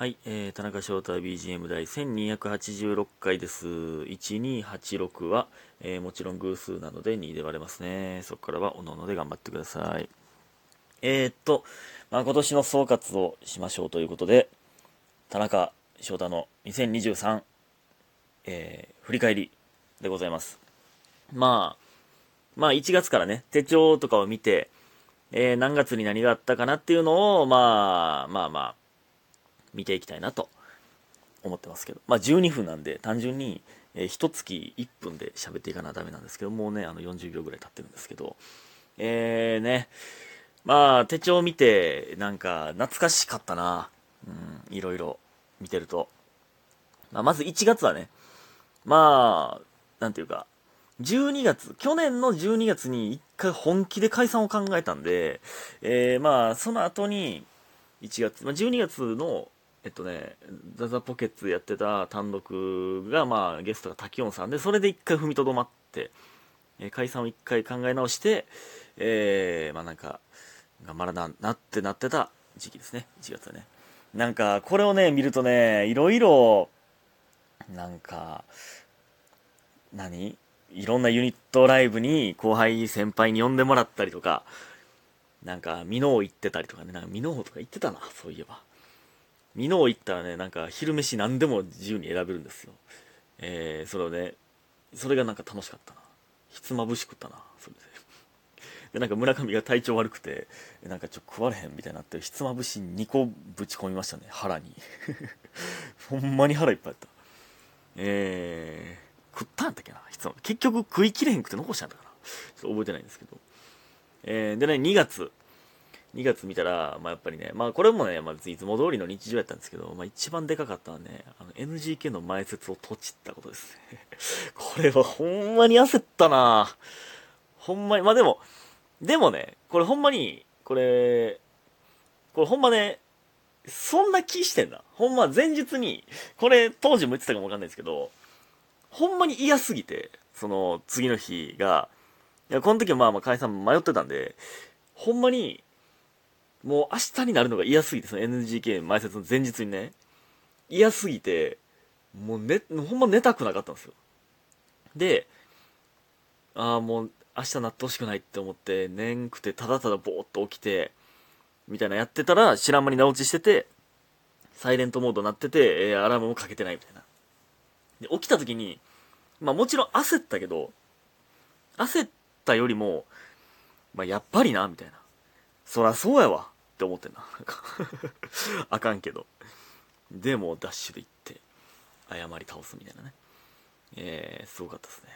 はい、えー、田中翔太 BGM 第1286回です。1286は、えーもちろん偶数なので2で割れますね。そこからはおのおので頑張ってください。えー、っと、まあ、今年の総括をしましょうということで、田中翔太の2023、えー、振り返りでございます。まあ、まあ1月からね、手帳とかを見て、えー何月に何があったかなっていうのを、まあ、まあまあ、見ていきたいなと思ってますけど、まあ12分なんで単純に、えー、1月1分で喋っていかなダメなんですけど、もうね、あの40秒ぐらい経ってるんですけど、えーね、まあ手帳を見て、なんか懐かしかったな、うん、いろいろ見てると。まあまず1月はね、まあ、なんていうか、12月、去年の12月に一回本気で解散を考えたんで、えーまあ、その後に、1月、まあ、12月の、えっとね、ザザポケッツやってた単独が、まあ、ゲストが滝音さんで、それで一回踏みとどまって、えー解散を一回考え直して、えーまあなんか、頑張らな、なってなってた時期ですね、1月はね。なんか、これをね、見るとね、いろいろ、なんか、何？いろんなユニットライブに後輩先輩に呼んでもらったりとか、なんか、ミノー行ってたりとかね、なんかミノーとか行ってたな、そういえば。ミノー行ったらね、なんか昼飯何でも自由に選べるんですよ。えー、それをね、それがなんか楽しかったな。ひつまぶし食ったな、それで。で、なんか村上が体調悪くて、なんかちょっと食われへんみたいになって、ひつまぶし2個ぶち込みましたね、腹に。ほんまに腹いっぱいあった。えー、食ったんやったっけな、ひつまぶ結局食いきれへんくて残したんだから。ちょっと覚えてないんですけど。えー、でね、2月。2月見たら、まあ、やっぱりね、まあこれもね、まあ、いつも通りの日常やったんですけど、まあ一番でかかったのはね、あの NGK の前説をとちったことですね。これはほんまに焦ったなほんまに、まあでも、でもね、これほんまに、これ、これほんまね、そんな気してんだ。ほんま前日に、これ当時も言ってたかもわかんないですけど、ほんまに嫌すぎて、その次の日が、いや、この時はまあまあ解散迷ってたんで、ほんまに、もう明日になるのが嫌すぎて、その NGK 前説の前日にね、嫌すぎて、もうね、ほんま寝たくなかったんですよ。で、ああ、もう明日なってほしくないって思って、眠くてただただぼーっと起きて、みたいなやってたら、知らん間に寝落ちしてて、サイレントモードになってて、えーアラームもかけてないみたいな。で、起きた時に、まあもちろん焦ったけど、焦ったよりも、まあやっぱりな、みたいな。そらそうやわって思ってんな。んかあかんけど。でもダッシュで行って、謝り倒すみたいなね。えー、すごかったですね。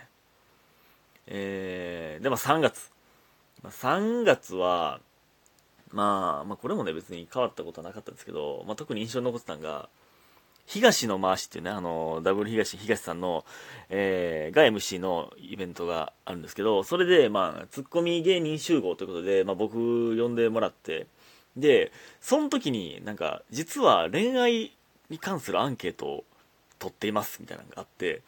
えー、で、まあ3月。ま、3月は、まあ、まあこれもね別に変わったことはなかったんですけど、まあ特に印象に残ってたのが、東の回しっていうね、あの、ダブル東、東さんの、えー、が MC のイベントがあるんですけど、それで、まあ、ツッコミ芸人集合ということで、まあ僕呼んでもらって、で、その時になんか、実は恋愛に関するアンケートを取っていますみたいなのがあって、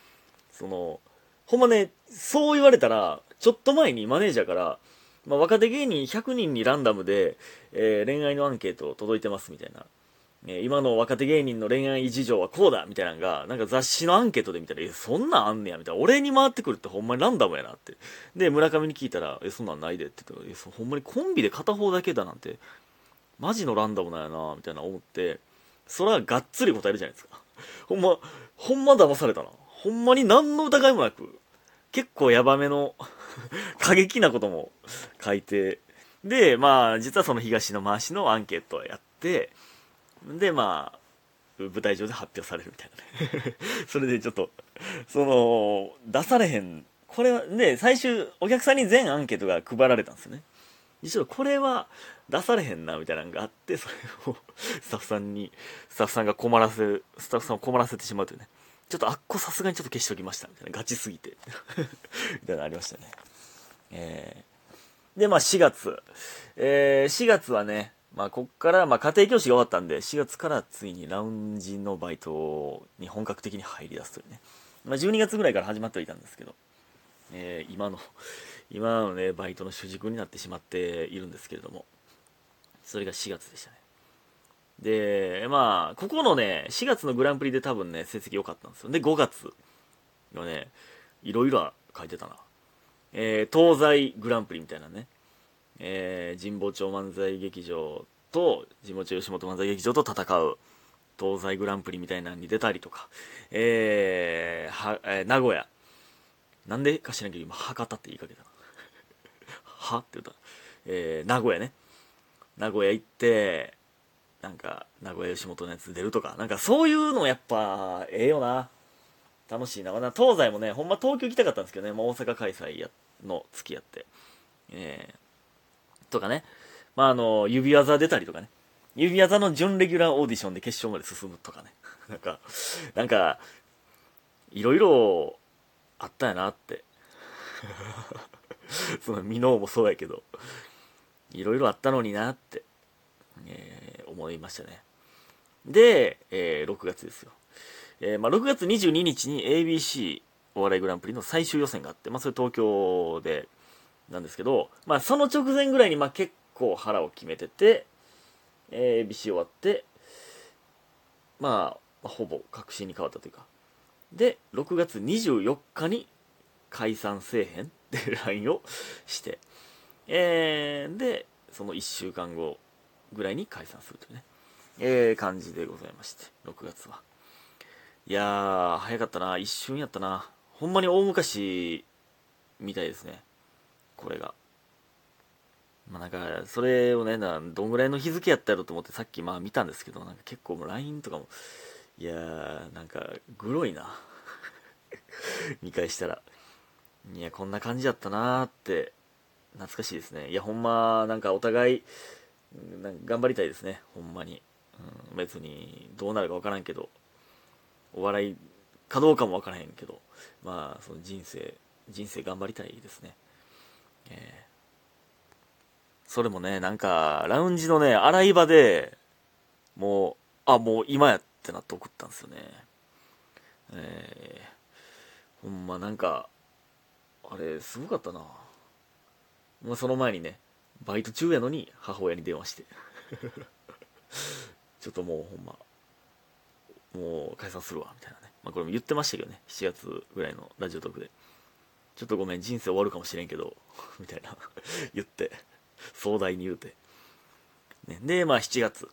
その、ほんまね、そう言われたら、ちょっと前にマネージャーから、まあ、若手芸人100人にランダムで、えー恋愛のアンケート届いてますみたいな。えー今の若手芸人の恋愛事情はこうだみたいなのが、なんか雑誌のアンケートで見たら、え、そんなんあんねやみたいな。俺に回ってくるってほんまにランダムやなって。で、村上に聞いたら、え、そんなんないでって言ったら、え、そほんまにコンビで片方だけだなんて、マジのランダムなんやなみたいな思って、それはがっつり答えるじゃないですか。ほんま、ほんま騙されたな。ほんまに何の疑いもなく、結構ヤバめの 過激なことも書いて、で、まあ、実はその東の回しのアンケートをやって、で、まあ、舞台上で発表されるみたいなね。それでちょっと、その、出されへん、これは、ね、最終、お客さんに全アンケートが配られたんですよね。実はこれは出されへんな、みたいなのがあって、それをスタッフさんに、スタッフさんが困らせる、スタッフさんを困らせてしまうというね。ちょっとあっこさすがにちょっと消しときました、みたいな。ガチすぎて。みたいなのありましたね。えー、で、まあ4月。えー、4月はね、まあこっから、まあ家庭教師が終わったんで、4月からついにラウンジのバイトに本格的に入り出すというね。まあ12月ぐらいから始まってはいたんですけど、えー、今の、今のね、バイトの主軸になってしまっているんですけれども、それが4月でしたね。で、まあ、ここのね、4月のグランプリで多分ね、成績良かったんですよ。で、5月のね、いろいろ書いてたな。えー、東西グランプリみたいなね、えー、神保町漫才劇場と、神保町吉本漫才劇場と戦う、東西グランプリみたいなのに出たりとか、えー、は、えー、名古屋。なんでか知らんけど、今、博多って言いかけたな。は？って言った。えー、名古屋ね。名古屋行って、なんか、名古屋吉本のやつ出るとか、なんかそういうのやっぱ、ええよな。楽しいな。東西もね、ほんま東京行きたかったんですけどね、まあ、大阪開催やの付き合って。えー、とかね。まあ、あの、指技出たりとかね。指技の準レギュラーオーディションで決勝まで進むとかね。なんか、なんか、いろいろあったやなって。その、ミノーもそうやけど、いろいろあったのになって、えー、思いましたね。で、えー、6月ですよ。えー、まあ、6月22日に ABC お笑いグランプリの最終予選があって、まあ、それ東京でなんですけど、まあ、その直前ぐらいに、まあ、結構腹を決めてて、えー、ABC 終わって、まあ、ほぼ確信に変わったというか。で、6月24日に解散せえへんって LINE をして、えー、で、その1週間後ぐらいに解散するというね、えー、感じでございまして、6月は。いやー、早かったな。一瞬やったな。ほんまに大昔みたいですね。これが。まあなんか、それをね、どんぐらいの日付やったやろと思ってさっきまあ見たんですけど、なんか結構もう LINE とかも、いやー、なんか、グロいな。見返したら。いや、こんな感じやったなーって、懐かしいですね。いや、ほんま、なんかお互い、頑張りたいですね。ほんまに。うん、別に、どうなるかわからんけど、お笑いかどうかもわからへんけど、まあ、その人生、人生頑張りたいですね。えーそれもね、なんか、ラウンジのね、洗い場で、もう、あ、もう今やっってなって送ったんですよね。えー、ほんまなんか、あれ、すごかったな。まあ、その前にね、バイト中やのに母親に電話して。ちょっともうほんま、もう解散するわ、みたいなね。まあこれも言ってましたけどね、7月ぐらいのラジオトークで。ちょっとごめん、人生終わるかもしれんけど、みたいな言って。壮大に言うて。ね、で、まあ7月、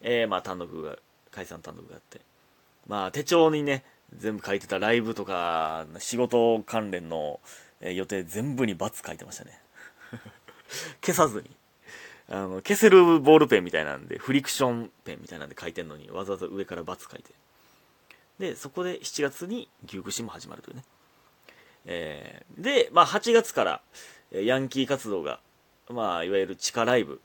えー、まあ単独が、解散単独があって、まあ手帳にね、全部書いてたライブとか、仕事関連の予定全部に×書いてましたね。消さずに。あの、消せるボールペンみたいなんで、フリクションペンみたいなんで書いてんのに、わざわざ上から×書いて。で、そこで7月に牛串も始まるというね。えー、で、まあ8月から、ヤンキー活動がまあ、いわゆる地下ライブ、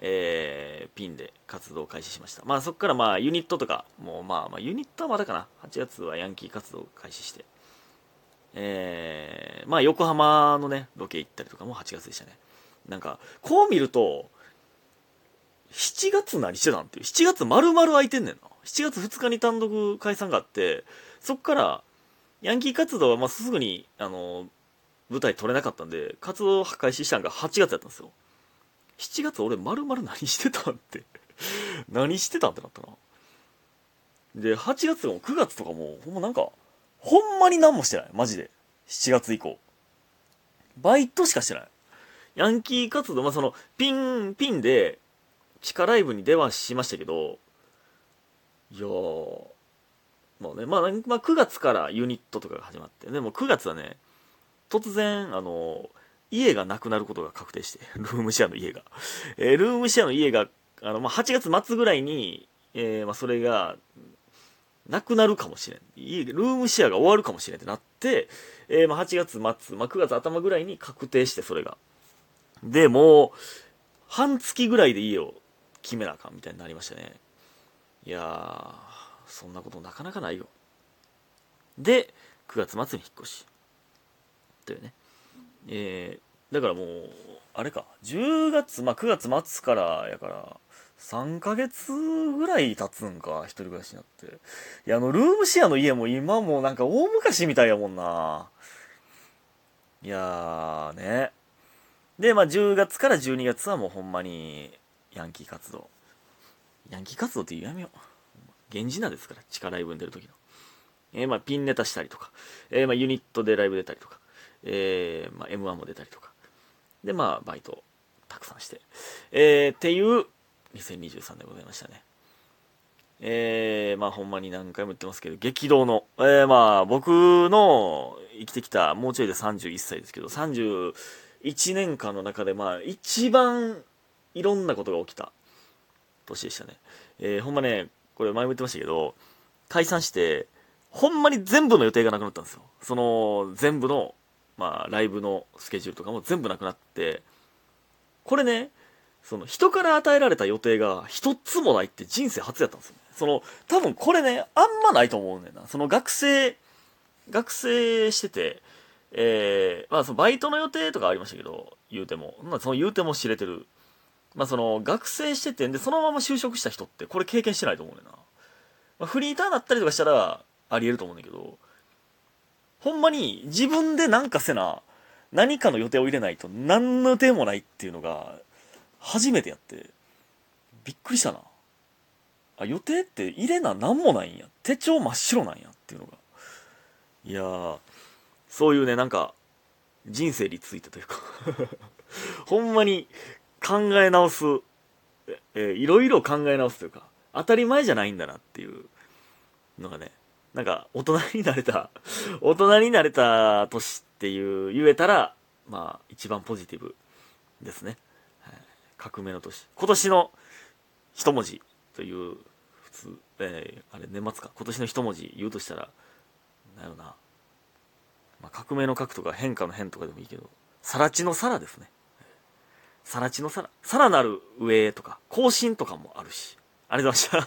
えー、ピンで活動を開始しました。まあ、そこからまあ、ユニットとか、もうまあ、まあ、ユニットはまだかな。8月はヤンキー活動を開始して、えー、まあ、横浜のね、ロケ行ったりとかも8月でしたね。なんか、こう見ると、7月何してたんっていう。7月丸々空いてんねんな。7月2日に単独解散があって、そっから、ヤンキー活動はまあすぐに、あの、舞台撮れなかったんで、活動開始したんが8月やったんですよ。7月俺丸々何してたって 何してたんってなったな。で、8月とかも9月とかも、ほんまなんか、ほんまに何もしてない。マジで。7月以降。バイトしかしてない。ヤンキー活動、まあ、その、ピン、ピンで、地下ライブに出はしましたけど、いやー、まあね、まあ、まあ、9月からユニットとかが始まって、でも9月はね、突然、あの、家がなくなることが確定して、ルームシェアの家が。えー、ルームシェアの家が、あの、まあ、8月末ぐらいに、えー、まあ、それが、なくなるかもしれん。家、ルームシェアが終わるかもしれんってなって、えー、まあ、8月末、まあ、9月頭ぐらいに確定して、それが。で、もう、半月ぐらいで家を決めなあかんみたいになりましたね。いやー、そんなことなかなかないよ。で、9月末に引っ越し。というね。えー、だからもう、あれか、10月、まあ、9月末からやから、3ヶ月ぐらい経つんか、一人暮らしになって。いや、あの、ルームシェアの家も今もなんか大昔みたいやもんな。いやーね。で、まあ、10月から12月はもうほんまに、ヤンキー活動。ヤンキー活動ってやめよう。源氏名ですから、地下ライブに出る時の。えー、まあ、ピンネタしたりとか、えー、まあ、ユニットでライブ出たりとか、えー、まあ、M1 も出たりとか。で、まあ、バイトたくさんして。えー、っていう2023でございましたね。えー、まあほんまに何回も言ってますけど、激動の、えー、まあ僕の生きてきた、もうちょいで31歳ですけど、31年間の中でまあ一番いろんなことが起きた年でしたね。えー、ほんまね、これ前も言ってましたけど、解散して、ほんまに全部の予定がなくなったんですよ。その、全部の、まあ、ライブのスケジュールとかも全部なくなって、これね、その、人から与えられた予定が一つもないって人生初やったんですよね。その、多分これね、あんまないと思うねんな。その学生、学生してて、えー、まあそのバイトの予定とかありましたけど、言うても。まあその言うても知れてる。まあその学生しててんで、そのまま就職した人ってこれ経験してないと思うねんな。まあ、フリーターだったりとかしたらあり得ると思うんだけど、ほんまに自分でなんかせな、何かの予定を入れないと何の予定もないっていうのが初めてやって、びっくりしたな。あ、予定って入れな何もないんや。手帳真っ白なんやっていうのが。いやー、そういうね、なんか、人生についてというか ほんまに考え直す、えー、いろいろ考え直すというか、当たり前じゃないんだなっていうのがね、なんか、大人になれた 大人になれた年っていう、言えたら、まあ、一番ポジティブですね。はい、革命の年。今年の一文字という普通、えー、あれ年末か。今年の一文字言うとしたらなんやろな、まあ、革命の核とか変化の変とかでもいいけどさら地のさらですね。さら地のさらさらなる上とか更新とかもあるし。ありがとうございました。